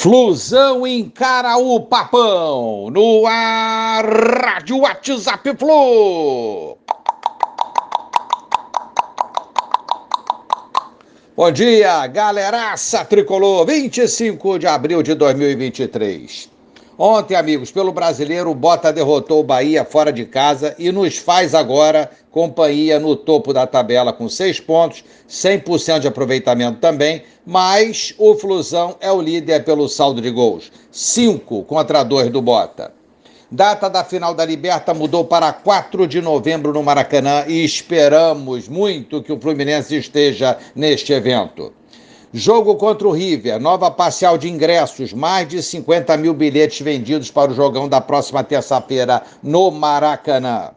Flusão encara o papão no ar, Rádio WhatsApp Flu. Bom dia, galeraça tricolor, 25 de abril de 2023. Ontem, amigos, pelo brasileiro, o Bota derrotou o Bahia fora de casa e nos faz agora companhia no topo da tabela com seis pontos, 100% de aproveitamento também, mas o Flusão é o líder pelo saldo de gols, cinco contra dois do Bota. Data da final da Liberta mudou para 4 de novembro no Maracanã e esperamos muito que o Fluminense esteja neste evento. Jogo contra o River, nova parcial de ingressos, mais de 50 mil bilhetes vendidos para o jogão da próxima terça-feira no Maracanã.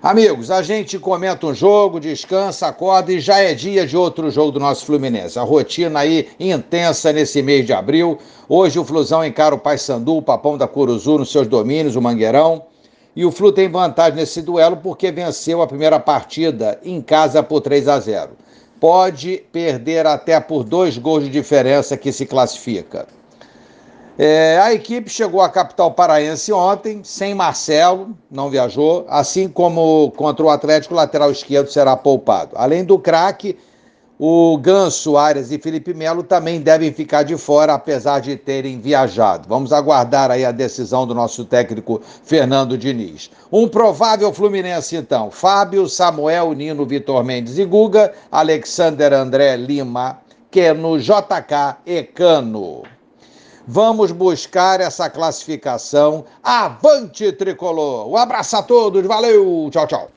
Amigos, a gente comenta um jogo, descansa, acorda e já é dia de outro jogo do nosso Fluminense. A rotina aí intensa nesse mês de abril. Hoje o Flusão encara o Paysandu, o Papão da Curuzu nos seus domínios, o Mangueirão. E o Flu tem vantagem nesse duelo porque venceu a primeira partida em casa por 3 a 0 pode perder até por dois gols de diferença que se classifica. É, a equipe chegou à capital paraense ontem, sem Marcelo, não viajou, assim como contra o Atlético, lateral esquerdo será poupado. Além do craque, o Ganso, Arias e Felipe Melo também devem ficar de fora, apesar de terem viajado. Vamos aguardar aí a decisão do nosso técnico Fernando Diniz. Um provável Fluminense, então. Fábio, Samuel, Nino, Vitor Mendes e Guga, Alexander André Lima, Keno, JK e Cano. Vamos buscar essa classificação. Avante, tricolor! Um abraço a todos, valeu, tchau, tchau.